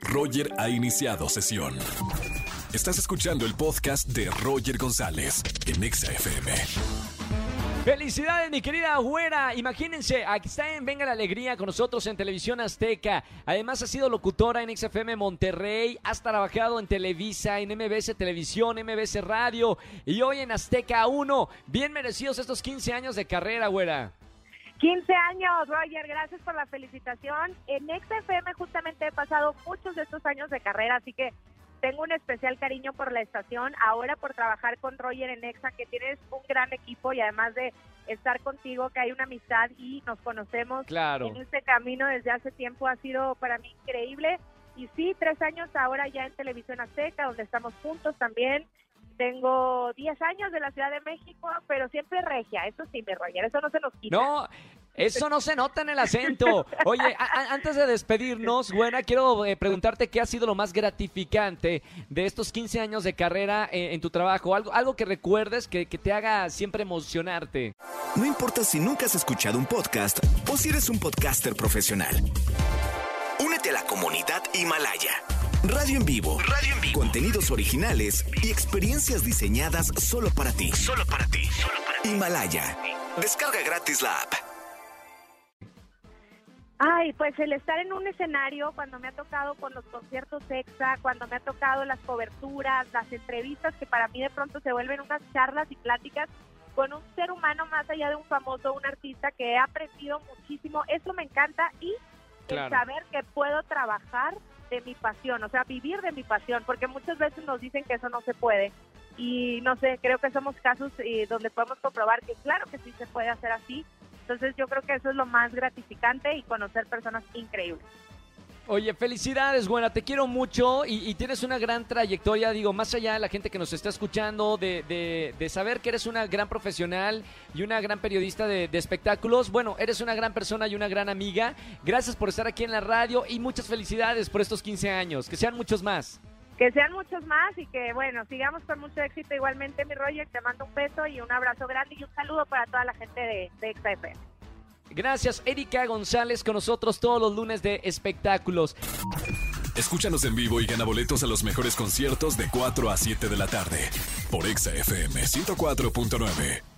Roger ha iniciado sesión. Estás escuchando el podcast de Roger González en Exa FM. Felicidades, mi querida güera. Imagínense, aquí está en Venga la Alegría con nosotros en Televisión Azteca. Además, ha sido locutora en XFM Monterrey. Has trabajado en Televisa, en MBS Televisión, MBS Radio y hoy en Azteca 1. Bien merecidos estos 15 años de carrera, güera. 15 años, Roger, gracias por la felicitación. En XFM justamente he pasado muchos de estos años de carrera, así que tengo un especial cariño por la estación, ahora por trabajar con Roger en Exa, que tienes un gran equipo y además de estar contigo, que hay una amistad y nos conocemos Claro. en este camino desde hace tiempo, ha sido para mí increíble. Y sí, tres años ahora ya en Televisión Azteca, donde estamos juntos también. Tengo 10 años de la Ciudad de México, pero siempre regia, eso sí, mi Roger, eso no se nos quita. No, eso no se nota en el acento. Oye, a- a- antes de despedirnos, güera, quiero eh, preguntarte qué ha sido lo más gratificante de estos 15 años de carrera eh, en tu trabajo. Algo, algo que recuerdes que, que te haga siempre emocionarte. No importa si nunca has escuchado un podcast o si eres un podcaster profesional. Únete a la comunidad Himalaya. Radio en vivo. Radio en vivo. Contenidos originales y experiencias diseñadas solo para ti. Solo para ti. Himalaya. Descarga gratis la app. Ay, pues el estar en un escenario cuando me ha tocado con los conciertos EXA, cuando me ha tocado las coberturas, las entrevistas, que para mí de pronto se vuelven unas charlas y pláticas con un ser humano más allá de un famoso, un artista que he aprendido muchísimo, eso me encanta y Claro. el saber que puedo trabajar de mi pasión, o sea, vivir de mi pasión, porque muchas veces nos dicen que eso no se puede. Y no sé, creo que somos casos eh, donde podemos comprobar que claro que sí se puede hacer así. Entonces yo creo que eso es lo más gratificante y conocer personas increíbles. Oye, felicidades, güera, te quiero mucho y, tienes una gran trayectoria, digo, más allá de la gente que nos está escuchando, de, de- de saber que eres una gran profesional y una gran periodista de, de espectáculos, bueno, eres una gran persona y una gran amiga. Gracias por estar aquí en la radio y muchas felicidades por estos 15 años, que sean muchos más. Que sean muchos más y que, bueno, sigamos con mucho éxito. Igualmente, mi Roger, te mando un beso y un abrazo grande y un saludo para toda la gente de, de XFM. Gracias, Erika González, con nosotros todos los lunes de espectáculos. Escúchanos en vivo y gana boletos a los mejores conciertos de 4 a 7 de la tarde por Exa FM 104.9.